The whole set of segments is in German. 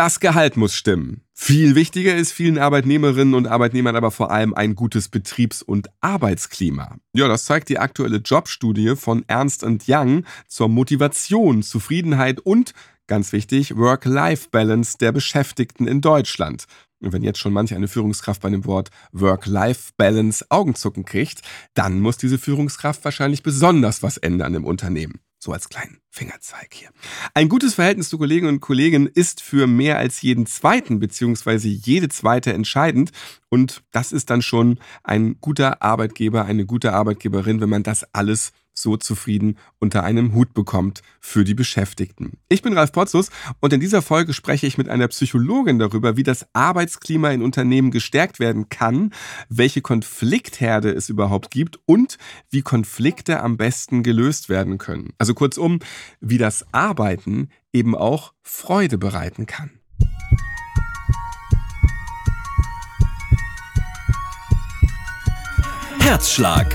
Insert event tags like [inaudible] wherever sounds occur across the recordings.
Das Gehalt muss stimmen. Viel wichtiger ist vielen Arbeitnehmerinnen und Arbeitnehmern aber vor allem ein gutes Betriebs- und Arbeitsklima. Ja, das zeigt die aktuelle Jobstudie von Ernst Young zur Motivation, Zufriedenheit und, ganz wichtig, Work-Life-Balance der Beschäftigten in Deutschland. Und wenn jetzt schon manch eine Führungskraft bei dem Wort Work-Life-Balance Augenzucken kriegt, dann muss diese Führungskraft wahrscheinlich besonders was ändern im Unternehmen. So als kleinen Fingerzeig hier. Ein gutes Verhältnis zu Kolleginnen und Kollegen ist für mehr als jeden zweiten bzw. jede zweite entscheidend. Und das ist dann schon ein guter Arbeitgeber, eine gute Arbeitgeberin, wenn man das alles so zufrieden unter einem Hut bekommt für die Beschäftigten. Ich bin Ralf Potzus und in dieser Folge spreche ich mit einer Psychologin darüber, wie das Arbeitsklima in Unternehmen gestärkt werden kann, welche Konfliktherde es überhaupt gibt und wie Konflikte am besten gelöst werden können. Also kurzum, wie das Arbeiten eben auch Freude bereiten kann. Herzschlag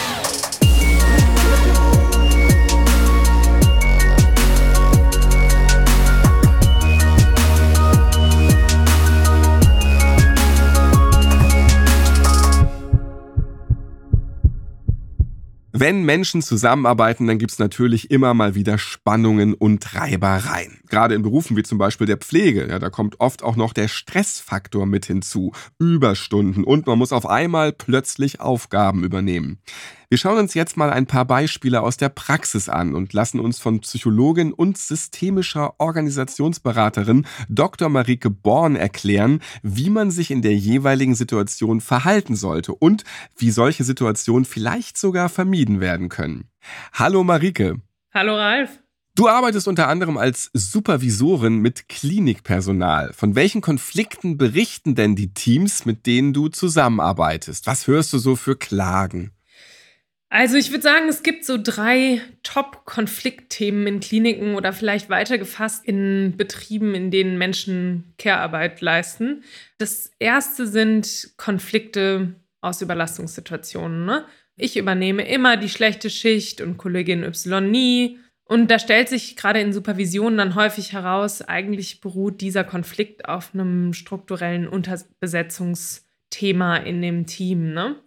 Wenn Menschen zusammenarbeiten, dann gibt es natürlich immer mal wieder Spannungen und Reibereien. Gerade in Berufen wie zum Beispiel der Pflege, ja, da kommt oft auch noch der Stressfaktor mit hinzu, Überstunden und man muss auf einmal plötzlich Aufgaben übernehmen. Wir schauen uns jetzt mal ein paar Beispiele aus der Praxis an und lassen uns von Psychologin und systemischer Organisationsberaterin Dr. Marike Born erklären, wie man sich in der jeweiligen Situation verhalten sollte und wie solche Situationen vielleicht sogar vermieden werden können. Hallo Marike. Hallo Ralf. Du arbeitest unter anderem als Supervisorin mit Klinikpersonal. Von welchen Konflikten berichten denn die Teams, mit denen du zusammenarbeitest? Was hörst du so für Klagen? Also ich würde sagen, es gibt so drei Top-Konfliktthemen in Kliniken oder vielleicht weitergefasst in Betrieben, in denen Menschen Care-Arbeit leisten. Das erste sind Konflikte aus Überlastungssituationen. Ne? Ich übernehme immer die schlechte Schicht und Kollegin Y nie. Und da stellt sich gerade in Supervisionen dann häufig heraus, eigentlich beruht dieser Konflikt auf einem strukturellen Unterbesetzungsthema in dem Team. Ne?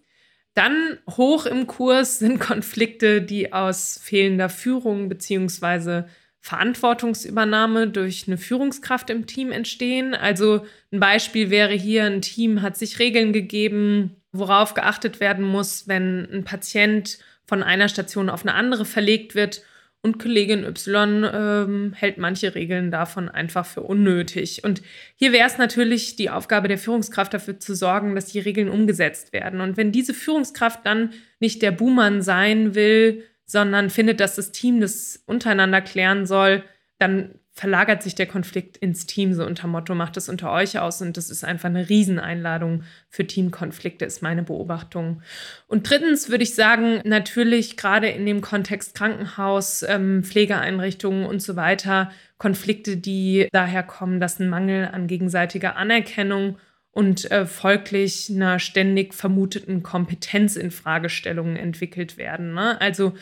Dann hoch im Kurs sind Konflikte, die aus fehlender Führung bzw. Verantwortungsübernahme durch eine Führungskraft im Team entstehen. Also ein Beispiel wäre hier, ein Team hat sich Regeln gegeben, worauf geachtet werden muss, wenn ein Patient von einer Station auf eine andere verlegt wird und Kollegin Y ähm, hält manche Regeln davon einfach für unnötig. Und hier wäre es natürlich die Aufgabe der Führungskraft dafür zu sorgen, dass die Regeln umgesetzt werden. Und wenn diese Führungskraft dann nicht der Buhmann sein will, sondern findet, dass das Team das untereinander klären soll, dann verlagert sich der Konflikt ins Team, so unter Motto, macht es unter euch aus. Und das ist einfach eine Rieseneinladung für Teamkonflikte, ist meine Beobachtung. Und drittens würde ich sagen, natürlich gerade in dem Kontext Krankenhaus, ähm, Pflegeeinrichtungen und so weiter, Konflikte, die daher kommen, dass ein Mangel an gegenseitiger Anerkennung und äh, folglich einer ständig vermuteten Kompetenz in Fragestellungen entwickelt werden. Ne? Also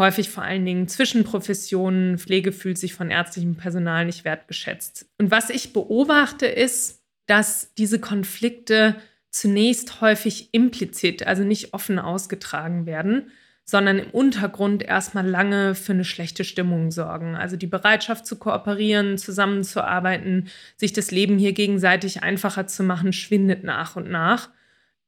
häufig vor allen Dingen zwischen Professionen. Pflege fühlt sich von ärztlichem Personal nicht wertgeschätzt. Und was ich beobachte, ist, dass diese Konflikte zunächst häufig implizit, also nicht offen ausgetragen werden, sondern im Untergrund erstmal lange für eine schlechte Stimmung sorgen. Also die Bereitschaft zu kooperieren, zusammenzuarbeiten, sich das Leben hier gegenseitig einfacher zu machen, schwindet nach und nach,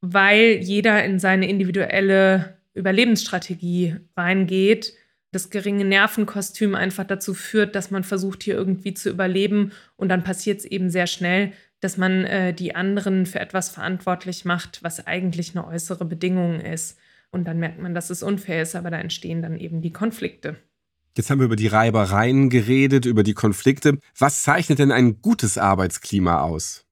weil jeder in seine individuelle Überlebensstrategie reingeht, das geringe Nervenkostüm einfach dazu führt, dass man versucht, hier irgendwie zu überleben. Und dann passiert es eben sehr schnell, dass man äh, die anderen für etwas verantwortlich macht, was eigentlich eine äußere Bedingung ist. Und dann merkt man, dass es unfair ist, aber da entstehen dann eben die Konflikte. Jetzt haben wir über die Reibereien geredet, über die Konflikte. Was zeichnet denn ein gutes Arbeitsklima aus?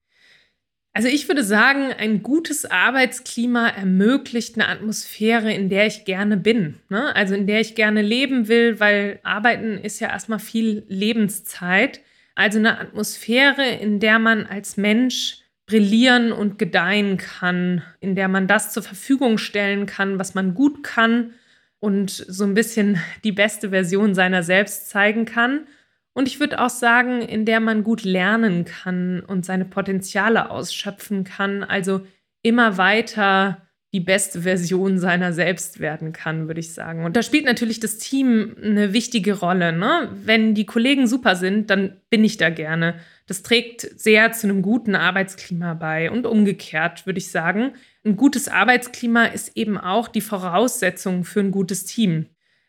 Also ich würde sagen, ein gutes Arbeitsklima ermöglicht eine Atmosphäre, in der ich gerne bin. Ne? Also in der ich gerne leben will, weil Arbeiten ist ja erstmal viel Lebenszeit. Also eine Atmosphäre, in der man als Mensch brillieren und gedeihen kann, in der man das zur Verfügung stellen kann, was man gut kann, und so ein bisschen die beste Version seiner selbst zeigen kann. Und ich würde auch sagen, in der man gut lernen kann und seine Potenziale ausschöpfen kann. Also immer weiter die beste Version seiner selbst werden kann, würde ich sagen. Und da spielt natürlich das Team eine wichtige Rolle. Ne? Wenn die Kollegen super sind, dann bin ich da gerne. Das trägt sehr zu einem guten Arbeitsklima bei und umgekehrt, würde ich sagen. Ein gutes Arbeitsklima ist eben auch die Voraussetzung für ein gutes Team.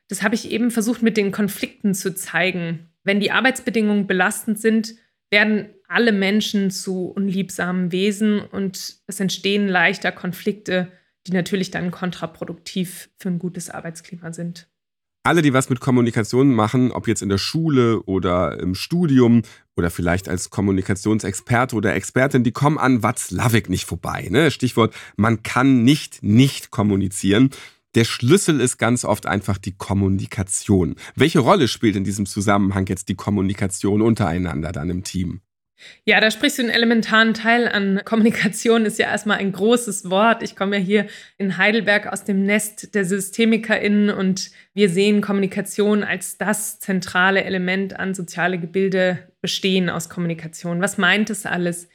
Das habe ich eben versucht mit den Konflikten zu zeigen. Wenn die Arbeitsbedingungen belastend sind, werden alle Menschen zu unliebsamen Wesen und es entstehen leichter Konflikte die natürlich dann kontraproduktiv für ein gutes Arbeitsklima sind. Alle, die was mit Kommunikation machen, ob jetzt in der Schule oder im Studium oder vielleicht als Kommunikationsexperte oder Expertin, die kommen an Watzlawick nicht vorbei. Ne? Stichwort, man kann nicht nicht kommunizieren. Der Schlüssel ist ganz oft einfach die Kommunikation. Welche Rolle spielt in diesem Zusammenhang jetzt die Kommunikation untereinander dann im Team? Ja, da sprichst du einen elementaren Teil an. Kommunikation ist ja erstmal ein großes Wort. Ich komme ja hier in Heidelberg aus dem Nest der SystemikerInnen und wir sehen Kommunikation als das zentrale Element an soziale Gebilde bestehen aus Kommunikation. Was meint es alles?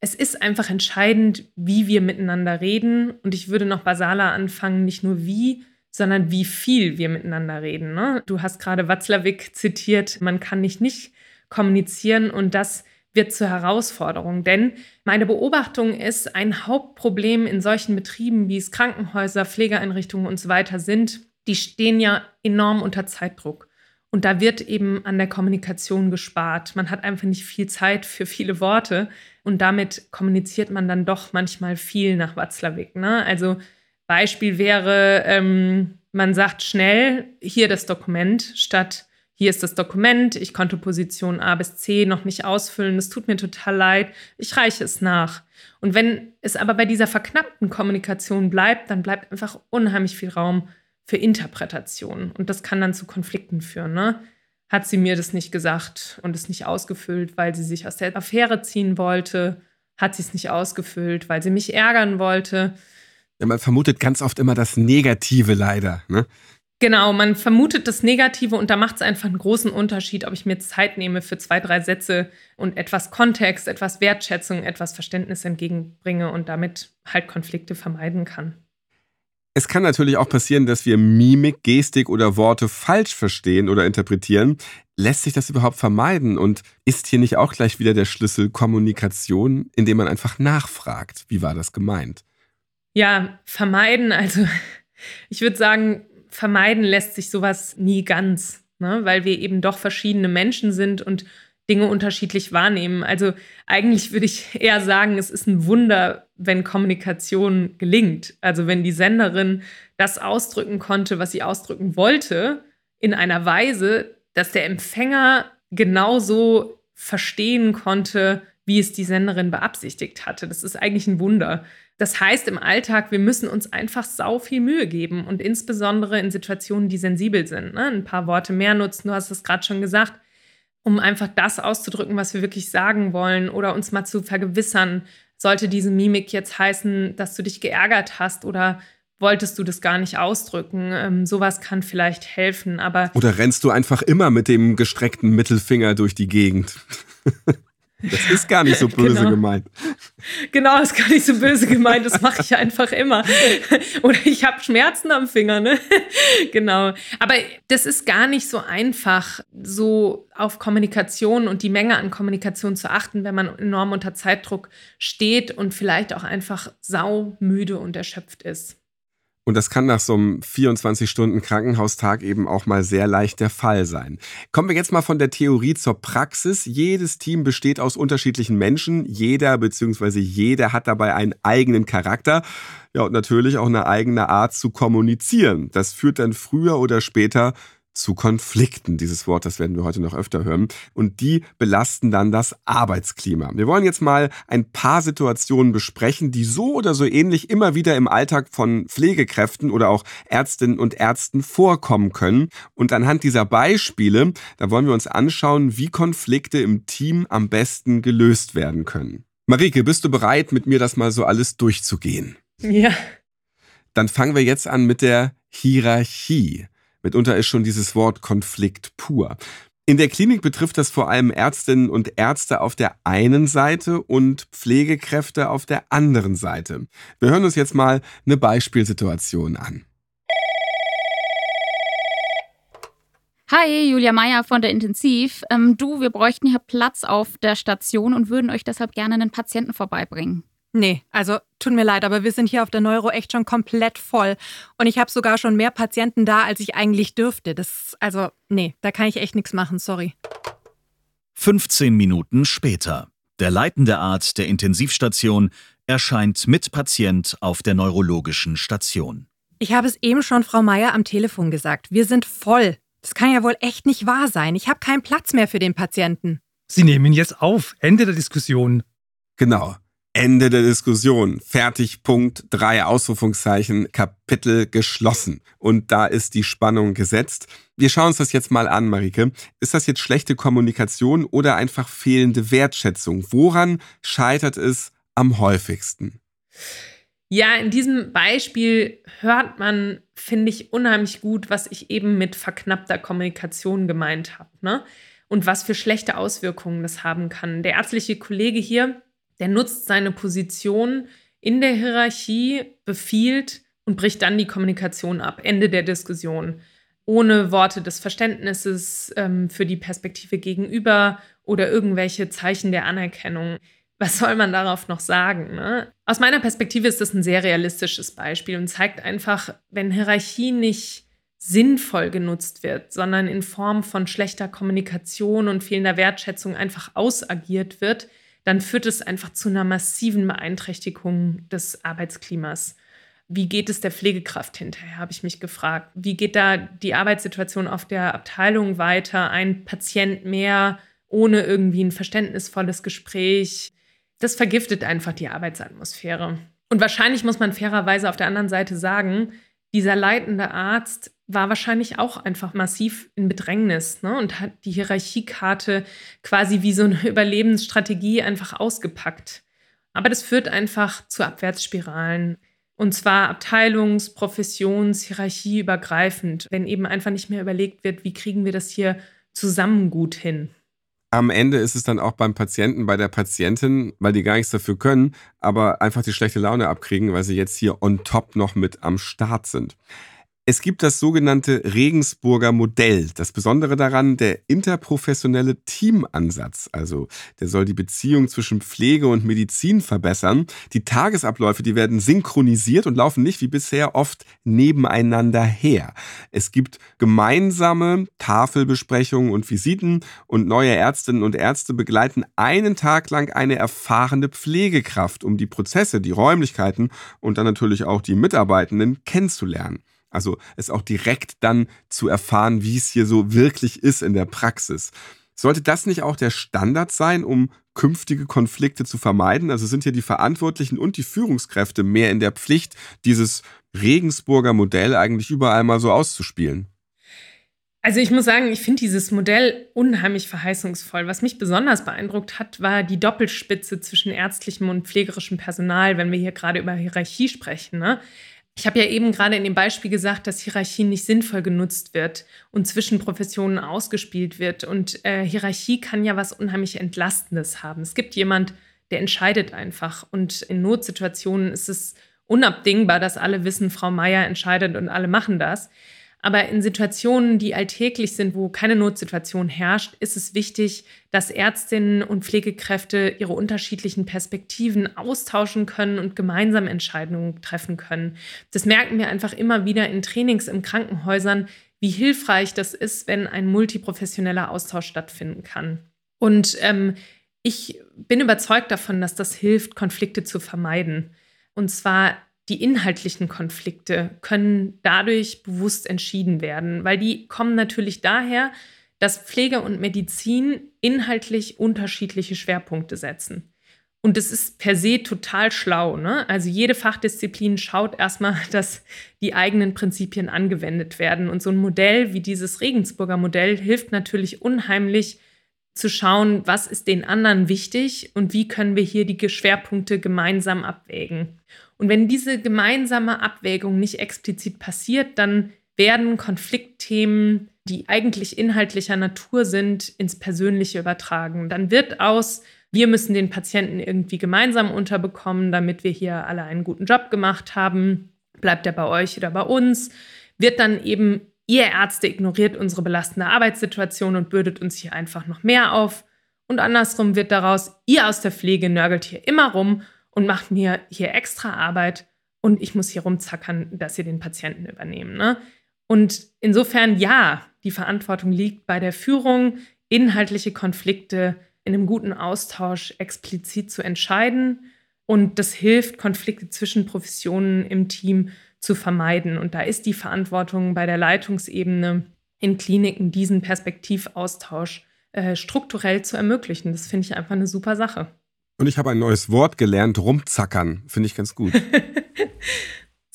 Es ist einfach entscheidend, wie wir miteinander reden. Und ich würde noch basaler anfangen, nicht nur wie, sondern wie viel wir miteinander reden. Ne? Du hast gerade Watzlawick zitiert, man kann nicht nicht kommunizieren und das wird zur Herausforderung. Denn meine Beobachtung ist, ein Hauptproblem in solchen Betrieben, wie es Krankenhäuser, Pflegeeinrichtungen und so weiter sind, die stehen ja enorm unter Zeitdruck. Und da wird eben an der Kommunikation gespart. Man hat einfach nicht viel Zeit für viele Worte und damit kommuniziert man dann doch manchmal viel nach Watzlawick. Ne? Also Beispiel wäre, ähm, man sagt schnell hier das Dokument statt hier ist das Dokument, ich konnte Position A bis C noch nicht ausfüllen, es tut mir total leid, ich reiche es nach. Und wenn es aber bei dieser verknappten Kommunikation bleibt, dann bleibt einfach unheimlich viel Raum für Interpretation. Und das kann dann zu Konflikten führen. Ne? Hat sie mir das nicht gesagt und es nicht ausgefüllt, weil sie sich aus der Affäre ziehen wollte? Hat sie es nicht ausgefüllt, weil sie mich ärgern wollte? Ja, man vermutet ganz oft immer das Negative leider. Ne? Genau, man vermutet das Negative und da macht es einfach einen großen Unterschied, ob ich mir Zeit nehme für zwei, drei Sätze und etwas Kontext, etwas Wertschätzung, etwas Verständnis entgegenbringe und damit halt Konflikte vermeiden kann. Es kann natürlich auch passieren, dass wir Mimik, Gestik oder Worte falsch verstehen oder interpretieren. Lässt sich das überhaupt vermeiden? Und ist hier nicht auch gleich wieder der Schlüssel Kommunikation, indem man einfach nachfragt? Wie war das gemeint? Ja, vermeiden. Also ich würde sagen, vermeiden lässt sich sowas nie ganz, ne? weil wir eben doch verschiedene Menschen sind und Dinge unterschiedlich wahrnehmen. Also eigentlich würde ich eher sagen, es ist ein Wunder, wenn Kommunikation gelingt. Also wenn die Senderin das ausdrücken konnte, was sie ausdrücken wollte, in einer Weise, dass der Empfänger genauso verstehen konnte, wie es die Senderin beabsichtigt hatte. Das ist eigentlich ein Wunder. Das heißt im Alltag, wir müssen uns einfach sau viel Mühe geben und insbesondere in Situationen, die sensibel sind. Ne? Ein paar Worte mehr nutzen, du hast es gerade schon gesagt, um einfach das auszudrücken, was wir wirklich sagen wollen oder uns mal zu vergewissern, sollte diese Mimik jetzt heißen, dass du dich geärgert hast oder wolltest du das gar nicht ausdrücken. Ähm, sowas kann vielleicht helfen, aber. Oder rennst du einfach immer mit dem gestreckten Mittelfinger durch die Gegend? [laughs] Das ist gar nicht so [laughs] böse genau. gemeint. Genau, ist gar nicht so böse gemeint. Das mache ich einfach immer. [laughs] Oder ich habe Schmerzen am Finger, ne? [laughs] Genau. Aber das ist gar nicht so einfach, so auf Kommunikation und die Menge an Kommunikation zu achten, wenn man enorm unter Zeitdruck steht und vielleicht auch einfach saumüde und erschöpft ist. Und das kann nach so einem 24-Stunden-Krankenhaustag eben auch mal sehr leicht der Fall sein. Kommen wir jetzt mal von der Theorie zur Praxis. Jedes Team besteht aus unterschiedlichen Menschen. Jeder bzw. jeder hat dabei einen eigenen Charakter. Ja, und natürlich auch eine eigene Art zu kommunizieren. Das führt dann früher oder später zu Konflikten. Dieses Wort, das werden wir heute noch öfter hören. Und die belasten dann das Arbeitsklima. Wir wollen jetzt mal ein paar Situationen besprechen, die so oder so ähnlich immer wieder im Alltag von Pflegekräften oder auch Ärztinnen und Ärzten vorkommen können. Und anhand dieser Beispiele, da wollen wir uns anschauen, wie Konflikte im Team am besten gelöst werden können. Marike, bist du bereit, mit mir das mal so alles durchzugehen? Ja. Dann fangen wir jetzt an mit der Hierarchie. Mitunter ist schon dieses Wort Konflikt pur. In der Klinik betrifft das vor allem Ärztinnen und Ärzte auf der einen Seite und Pflegekräfte auf der anderen Seite. Wir hören uns jetzt mal eine Beispielsituation an. Hi, Julia Meyer von der Intensiv. Ähm, du, wir bräuchten hier Platz auf der Station und würden euch deshalb gerne einen Patienten vorbeibringen. Nee, also tut mir leid, aber wir sind hier auf der Neuro echt schon komplett voll. Und ich habe sogar schon mehr Patienten da, als ich eigentlich dürfte. Das, also, nee, da kann ich echt nichts machen, sorry. 15 Minuten später. Der leitende Arzt der Intensivstation erscheint mit Patient auf der neurologischen Station. Ich habe es eben schon Frau Meier am Telefon gesagt. Wir sind voll. Das kann ja wohl echt nicht wahr sein. Ich habe keinen Platz mehr für den Patienten. Sie nehmen ihn jetzt auf. Ende der Diskussion. Genau. Ende der Diskussion. Fertig, Punkt, drei Ausrufungszeichen, Kapitel geschlossen. Und da ist die Spannung gesetzt. Wir schauen uns das jetzt mal an, Marike. Ist das jetzt schlechte Kommunikation oder einfach fehlende Wertschätzung? Woran scheitert es am häufigsten? Ja, in diesem Beispiel hört man, finde ich, unheimlich gut, was ich eben mit verknappter Kommunikation gemeint habe. Ne? Und was für schlechte Auswirkungen das haben kann. Der ärztliche Kollege hier, der nutzt seine Position in der Hierarchie, befiehlt und bricht dann die Kommunikation ab. Ende der Diskussion. Ohne Worte des Verständnisses ähm, für die Perspektive gegenüber oder irgendwelche Zeichen der Anerkennung was soll man darauf noch sagen? Ne? Aus meiner Perspektive ist das ein sehr realistisches Beispiel und zeigt einfach, wenn Hierarchie nicht sinnvoll genutzt wird, sondern in Form von schlechter Kommunikation und fehlender Wertschätzung einfach ausagiert wird, dann führt es einfach zu einer massiven Beeinträchtigung des Arbeitsklimas. Wie geht es der Pflegekraft hinterher, habe ich mich gefragt. Wie geht da die Arbeitssituation auf der Abteilung weiter? Ein Patient mehr ohne irgendwie ein verständnisvolles Gespräch, das vergiftet einfach die Arbeitsatmosphäre. Und wahrscheinlich muss man fairerweise auf der anderen Seite sagen, dieser leitende Arzt war wahrscheinlich auch einfach massiv in Bedrängnis ne? und hat die Hierarchiekarte quasi wie so eine [laughs] Überlebensstrategie einfach ausgepackt. Aber das führt einfach zu Abwärtsspiralen. Und zwar abteilungs-, professions-, hierarchieübergreifend, wenn eben einfach nicht mehr überlegt wird, wie kriegen wir das hier zusammen gut hin. Am Ende ist es dann auch beim Patienten, bei der Patientin, weil die gar nichts dafür können, aber einfach die schlechte Laune abkriegen, weil sie jetzt hier on top noch mit am Start sind. Es gibt das sogenannte Regensburger Modell. Das Besondere daran, der interprofessionelle Teamansatz. Also, der soll die Beziehung zwischen Pflege und Medizin verbessern. Die Tagesabläufe, die werden synchronisiert und laufen nicht wie bisher oft nebeneinander her. Es gibt gemeinsame Tafelbesprechungen und Visiten und neue Ärztinnen und Ärzte begleiten einen Tag lang eine erfahrene Pflegekraft, um die Prozesse, die Räumlichkeiten und dann natürlich auch die Mitarbeitenden kennenzulernen. Also es auch direkt dann zu erfahren, wie es hier so wirklich ist in der Praxis. Sollte das nicht auch der Standard sein, um künftige Konflikte zu vermeiden? Also sind hier die Verantwortlichen und die Führungskräfte mehr in der Pflicht, dieses Regensburger Modell eigentlich überall mal so auszuspielen? Also ich muss sagen, ich finde dieses Modell unheimlich verheißungsvoll. Was mich besonders beeindruckt hat, war die Doppelspitze zwischen ärztlichem und pflegerischem Personal, wenn wir hier gerade über Hierarchie sprechen. Ne? Ich habe ja eben gerade in dem Beispiel gesagt, dass Hierarchie nicht sinnvoll genutzt wird und zwischen Professionen ausgespielt wird. Und äh, Hierarchie kann ja was unheimlich Entlastendes haben. Es gibt jemand, der entscheidet einfach. Und in Notsituationen ist es unabdingbar, dass alle wissen, Frau Meier entscheidet und alle machen das. Aber in Situationen, die alltäglich sind, wo keine Notsituation herrscht, ist es wichtig, dass Ärztinnen und Pflegekräfte ihre unterschiedlichen Perspektiven austauschen können und gemeinsam Entscheidungen treffen können. Das merken wir einfach immer wieder in Trainings in Krankenhäusern, wie hilfreich das ist, wenn ein multiprofessioneller Austausch stattfinden kann. Und ähm, ich bin überzeugt davon, dass das hilft, Konflikte zu vermeiden. Und zwar die inhaltlichen Konflikte können dadurch bewusst entschieden werden, weil die kommen natürlich daher, dass Pflege und Medizin inhaltlich unterschiedliche Schwerpunkte setzen. Und das ist per se total schlau. Ne? Also jede Fachdisziplin schaut erstmal, [laughs] dass die eigenen Prinzipien angewendet werden. Und so ein Modell wie dieses Regensburger Modell hilft natürlich unheimlich zu schauen, was ist den anderen wichtig und wie können wir hier die Schwerpunkte gemeinsam abwägen. Und wenn diese gemeinsame Abwägung nicht explizit passiert, dann werden Konfliktthemen, die eigentlich inhaltlicher Natur sind, ins Persönliche übertragen. Dann wird aus, wir müssen den Patienten irgendwie gemeinsam unterbekommen, damit wir hier alle einen guten Job gemacht haben, bleibt er bei euch oder bei uns, wird dann eben, ihr Ärzte ignoriert unsere belastende Arbeitssituation und bürdet uns hier einfach noch mehr auf. Und andersrum wird daraus, ihr aus der Pflege nörgelt hier immer rum und macht mir hier extra Arbeit und ich muss hier rumzackern, dass sie den Patienten übernehmen. Ne? Und insofern ja, die Verantwortung liegt bei der Führung, inhaltliche Konflikte in einem guten Austausch explizit zu entscheiden. Und das hilft, Konflikte zwischen Professionen im Team zu vermeiden. Und da ist die Verantwortung bei der Leitungsebene in Kliniken, diesen Perspektivaustausch äh, strukturell zu ermöglichen. Das finde ich einfach eine super Sache. Und ich habe ein neues Wort gelernt, rumzackern. Finde ich ganz gut. [laughs]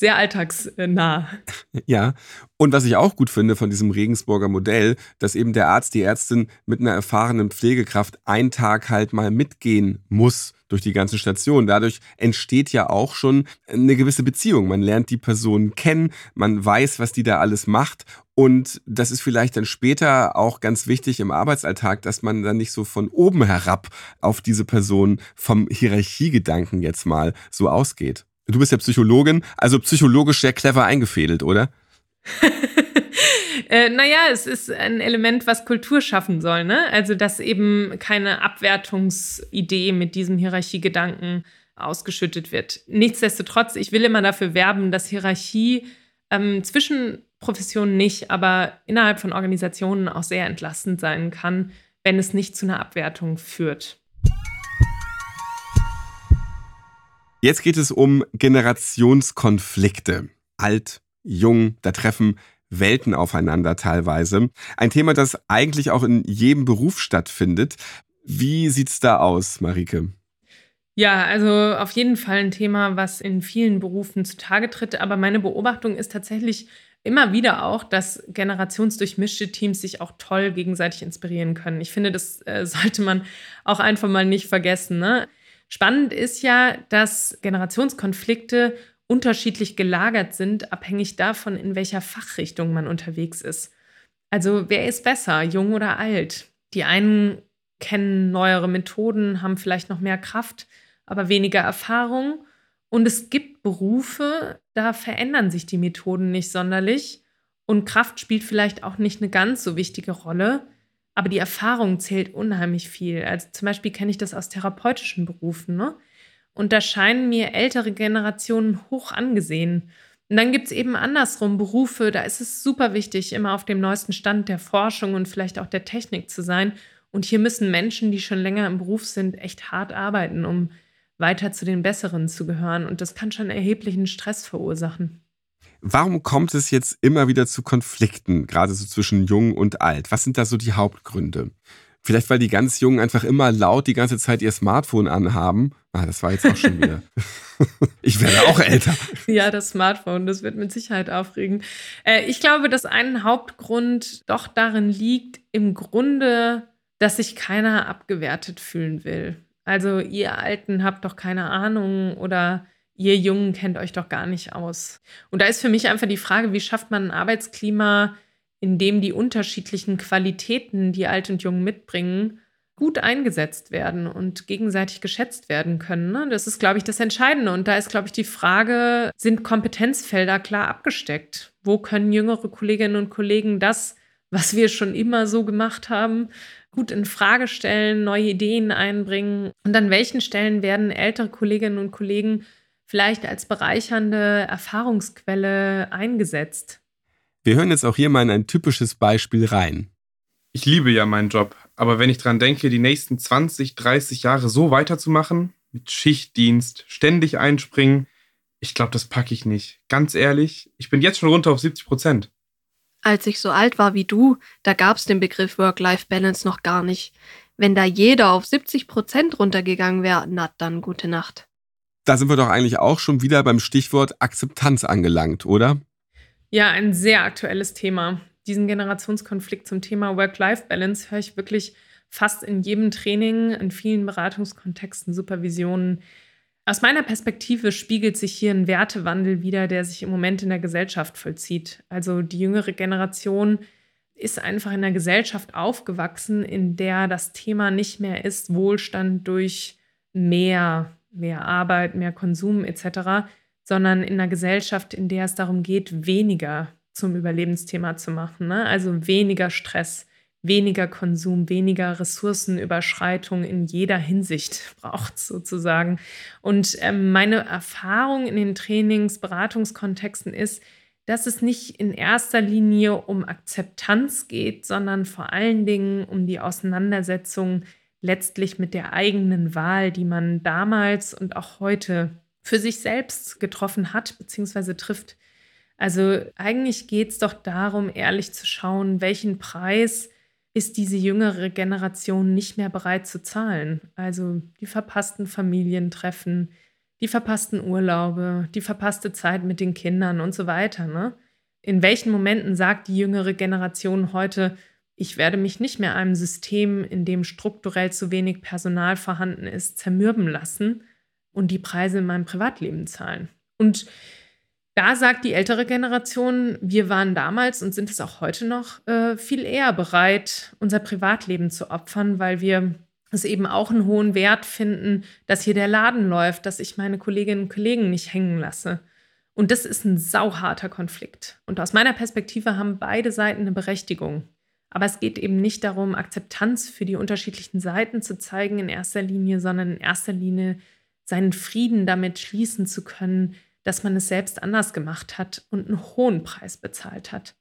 Sehr alltagsnah. Ja. Und was ich auch gut finde von diesem Regensburger Modell, dass eben der Arzt, die Ärztin mit einer erfahrenen Pflegekraft einen Tag halt mal mitgehen muss durch die ganzen Stationen. Dadurch entsteht ja auch schon eine gewisse Beziehung. Man lernt die Person kennen, man weiß, was die da alles macht und das ist vielleicht dann später auch ganz wichtig im Arbeitsalltag, dass man dann nicht so von oben herab auf diese Person vom Hierarchiegedanken jetzt mal so ausgeht. Du bist ja Psychologin, also psychologisch sehr clever eingefädelt, oder? [laughs] äh, naja, es ist ein Element, was Kultur schaffen soll, ne? Also, dass eben keine Abwertungsidee mit diesem Hierarchiegedanken ausgeschüttet wird. Nichtsdestotrotz, ich will immer dafür werben, dass Hierarchie ähm, zwischen Professionen nicht, aber innerhalb von Organisationen auch sehr entlastend sein kann, wenn es nicht zu einer Abwertung führt. Jetzt geht es um Generationskonflikte. Alt, jung, da treffen Welten aufeinander teilweise. Ein Thema, das eigentlich auch in jedem Beruf stattfindet. Wie sieht's da aus, Marike? Ja, also auf jeden Fall ein Thema, was in vielen Berufen zutage tritt. Aber meine Beobachtung ist tatsächlich immer wieder auch, dass generationsdurchmischte Teams sich auch toll gegenseitig inspirieren können. Ich finde, das äh, [laughs] sollte man auch einfach mal nicht vergessen. Ne? Spannend ist ja, dass Generationskonflikte unterschiedlich gelagert sind, abhängig davon, in welcher Fachrichtung man unterwegs ist. Also wer ist besser, jung oder alt? Die einen kennen neuere Methoden, haben vielleicht noch mehr Kraft, aber weniger Erfahrung. Und es gibt Berufe, da verändern sich die Methoden nicht sonderlich und Kraft spielt vielleicht auch nicht eine ganz so wichtige Rolle, aber die Erfahrung zählt unheimlich viel. Also zum Beispiel kenne ich das aus therapeutischen Berufen. Ne? Und da scheinen mir ältere Generationen hoch angesehen. Und dann gibt es eben andersrum Berufe, da ist es super wichtig, immer auf dem neuesten Stand der Forschung und vielleicht auch der Technik zu sein. Und hier müssen Menschen, die schon länger im Beruf sind, echt hart arbeiten, um weiter zu den Besseren zu gehören. Und das kann schon erheblichen Stress verursachen. Warum kommt es jetzt immer wieder zu Konflikten, gerade so zwischen Jung und Alt? Was sind da so die Hauptgründe? Vielleicht, weil die ganz Jungen einfach immer laut die ganze Zeit ihr Smartphone anhaben. Ah, das war jetzt auch schon wieder. [laughs] ich werde auch älter. Ja, das Smartphone, das wird mit Sicherheit aufregen. Äh, ich glaube, dass ein Hauptgrund doch darin liegt, im Grunde, dass sich keiner abgewertet fühlen will. Also ihr Alten habt doch keine Ahnung oder ihr Jungen kennt euch doch gar nicht aus. Und da ist für mich einfach die Frage, wie schafft man ein Arbeitsklima, in dem die unterschiedlichen Qualitäten, die Alt und Jung mitbringen, gut eingesetzt werden und gegenseitig geschätzt werden können. Ne? Das ist, glaube ich, das Entscheidende. Und da ist, glaube ich, die Frage, sind Kompetenzfelder klar abgesteckt? Wo können jüngere Kolleginnen und Kollegen das, was wir schon immer so gemacht haben, gut in Frage stellen, neue Ideen einbringen? Und an welchen Stellen werden ältere Kolleginnen und Kollegen vielleicht als bereichernde Erfahrungsquelle eingesetzt? Wir hören jetzt auch hier mal in ein typisches Beispiel rein. Ich liebe ja meinen Job, aber wenn ich dran denke, die nächsten 20, 30 Jahre so weiterzumachen, mit Schichtdienst, ständig einspringen, ich glaube, das packe ich nicht. Ganz ehrlich, ich bin jetzt schon runter auf 70 Prozent. Als ich so alt war wie du, da gab es den Begriff Work-Life-Balance noch gar nicht. Wenn da jeder auf 70 Prozent runtergegangen wäre, na dann gute Nacht. Da sind wir doch eigentlich auch schon wieder beim Stichwort Akzeptanz angelangt, oder? Ja, ein sehr aktuelles Thema. Diesen Generationskonflikt zum Thema Work-Life-Balance höre ich wirklich fast in jedem Training, in vielen Beratungskontexten, Supervisionen. Aus meiner Perspektive spiegelt sich hier ein Wertewandel wider, der sich im Moment in der Gesellschaft vollzieht. Also die jüngere Generation ist einfach in einer Gesellschaft aufgewachsen, in der das Thema nicht mehr ist Wohlstand durch mehr, mehr Arbeit, mehr Konsum etc., sondern in einer Gesellschaft, in der es darum geht, weniger zum Überlebensthema zu machen. Ne? Also weniger Stress, weniger Konsum, weniger Ressourcenüberschreitung in jeder Hinsicht [laughs] braucht sozusagen. Und ähm, meine Erfahrung in den Trainings, Beratungskontexten ist, dass es nicht in erster Linie um Akzeptanz geht, sondern vor allen Dingen um die Auseinandersetzung letztlich mit der eigenen Wahl, die man damals und auch heute für sich selbst getroffen hat bzw. trifft. Also eigentlich geht es doch darum, ehrlich zu schauen, welchen Preis ist diese jüngere Generation nicht mehr bereit zu zahlen. Also die verpassten Familientreffen, die verpassten Urlaube, die verpasste Zeit mit den Kindern und so weiter. Ne? In welchen Momenten sagt die jüngere Generation heute, ich werde mich nicht mehr einem System, in dem strukturell zu wenig Personal vorhanden ist, zermürben lassen und die Preise in meinem Privatleben zahlen. Und da sagt die ältere Generation, wir waren damals und sind es auch heute noch äh, viel eher bereit, unser Privatleben zu opfern, weil wir es eben auch einen hohen Wert finden, dass hier der Laden läuft, dass ich meine Kolleginnen und Kollegen nicht hängen lasse. Und das ist ein sauharter Konflikt. Und aus meiner Perspektive haben beide Seiten eine Berechtigung. Aber es geht eben nicht darum, Akzeptanz für die unterschiedlichen Seiten zu zeigen in erster Linie, sondern in erster Linie seinen Frieden damit schließen zu können, dass man es selbst anders gemacht hat und einen hohen Preis bezahlt hat.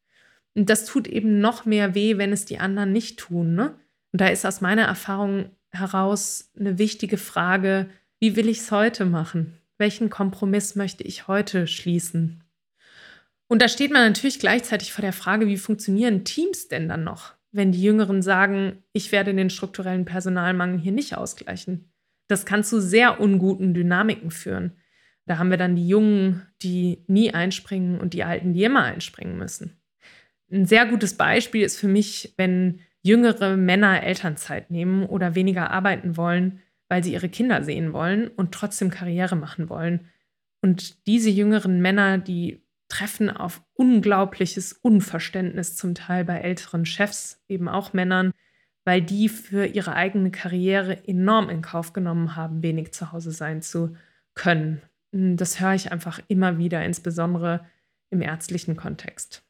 Und das tut eben noch mehr weh, wenn es die anderen nicht tun. Ne? Und da ist aus meiner Erfahrung heraus eine wichtige Frage, wie will ich es heute machen? Welchen Kompromiss möchte ich heute schließen? Und da steht man natürlich gleichzeitig vor der Frage, wie funktionieren Teams denn dann noch, wenn die Jüngeren sagen, ich werde den strukturellen Personalmangel hier nicht ausgleichen. Das kann zu sehr unguten Dynamiken führen. Da haben wir dann die Jungen, die nie einspringen und die Alten, die immer einspringen müssen. Ein sehr gutes Beispiel ist für mich, wenn jüngere Männer Elternzeit nehmen oder weniger arbeiten wollen, weil sie ihre Kinder sehen wollen und trotzdem Karriere machen wollen. Und diese jüngeren Männer, die treffen auf unglaubliches Unverständnis zum Teil bei älteren Chefs, eben auch Männern, weil die für ihre eigene Karriere enorm in Kauf genommen haben, wenig zu Hause sein zu können. Hm, das höre ich einfach immer wieder, insbesondere im ärztlichen Kontext.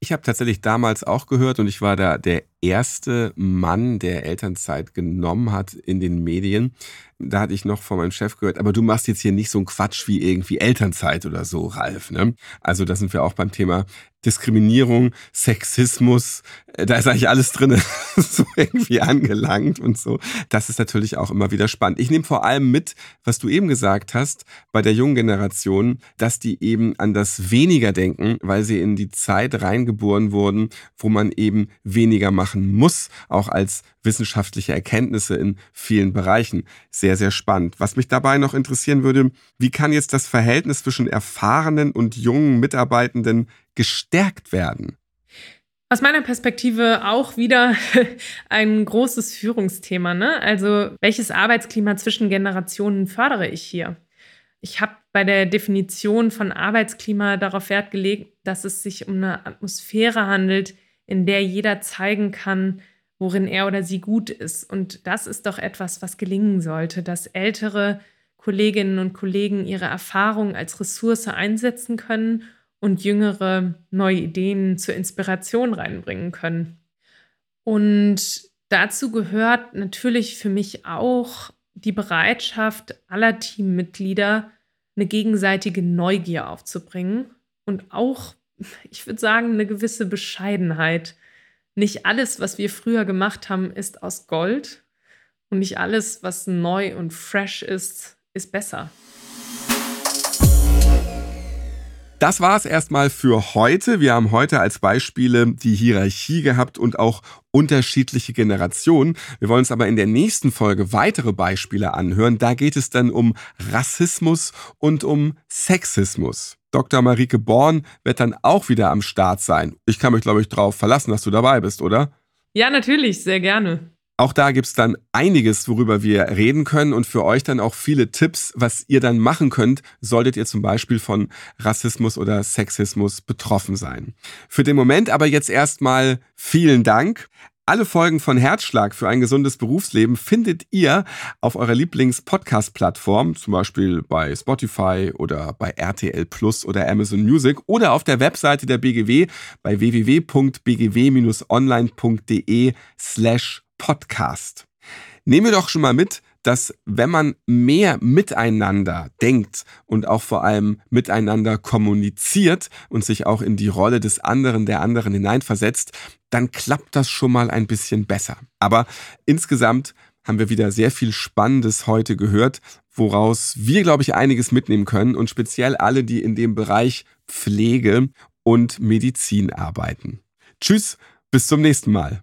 Ich habe tatsächlich damals auch gehört und ich war da der erste Mann, der Elternzeit genommen hat in den Medien. Da hatte ich noch von meinem Chef gehört, aber du machst jetzt hier nicht so einen Quatsch wie irgendwie Elternzeit oder so, Ralf. Ne? Also da sind wir auch beim Thema Diskriminierung, Sexismus, äh, da ist eigentlich alles drin, [laughs] so irgendwie angelangt und so. Das ist natürlich auch immer wieder spannend. Ich nehme vor allem mit, was du eben gesagt hast, bei der jungen Generation, dass die eben an das weniger denken, weil sie in die Zeit reingeboren wurden, wo man eben weniger machen muss, auch als wissenschaftliche Erkenntnisse in vielen Bereichen. Sehr, sehr spannend. Was mich dabei noch interessieren würde, wie kann jetzt das Verhältnis zwischen erfahrenen und jungen Mitarbeitenden gestärkt werden? Aus meiner Perspektive auch wieder [laughs] ein großes Führungsthema. Ne? Also welches Arbeitsklima zwischen Generationen fördere ich hier? Ich habe bei der Definition von Arbeitsklima darauf Wert gelegt, dass es sich um eine Atmosphäre handelt, in der jeder zeigen kann, worin er oder sie gut ist. Und das ist doch etwas, was gelingen sollte, dass ältere Kolleginnen und Kollegen ihre Erfahrung als Ressource einsetzen können und jüngere neue Ideen zur Inspiration reinbringen können. Und dazu gehört natürlich für mich auch die Bereitschaft aller Teammitglieder, eine gegenseitige Neugier aufzubringen und auch, ich würde sagen, eine gewisse Bescheidenheit nicht alles, was wir früher gemacht haben, ist aus Gold und nicht alles, was neu und fresh ist, ist besser. Das war es erstmal für heute. Wir haben heute als Beispiele die Hierarchie gehabt und auch unterschiedliche Generationen. Wir wollen uns aber in der nächsten Folge weitere Beispiele anhören. Da geht es dann um Rassismus und um Sexismus. Dr. Marike Born wird dann auch wieder am Start sein. Ich kann mich, glaube ich, darauf verlassen, dass du dabei bist, oder? Ja, natürlich, sehr gerne. Auch da gibt's dann einiges, worüber wir reden können und für euch dann auch viele Tipps, was ihr dann machen könnt, solltet ihr zum Beispiel von Rassismus oder Sexismus betroffen sein. Für den Moment aber jetzt erstmal vielen Dank. Alle Folgen von Herzschlag für ein gesundes Berufsleben findet ihr auf eurer Lieblings-Podcast-Plattform, zum Beispiel bei Spotify oder bei RTL Plus oder Amazon Music oder auf der Webseite der BGW bei www.bgw-online.de slash podcast. Nehmen wir doch schon mal mit, dass wenn man mehr miteinander denkt und auch vor allem miteinander kommuniziert und sich auch in die Rolle des anderen, der anderen hineinversetzt, dann klappt das schon mal ein bisschen besser. Aber insgesamt haben wir wieder sehr viel Spannendes heute gehört, woraus wir, glaube ich, einiges mitnehmen können und speziell alle, die in dem Bereich Pflege und Medizin arbeiten. Tschüss, bis zum nächsten Mal.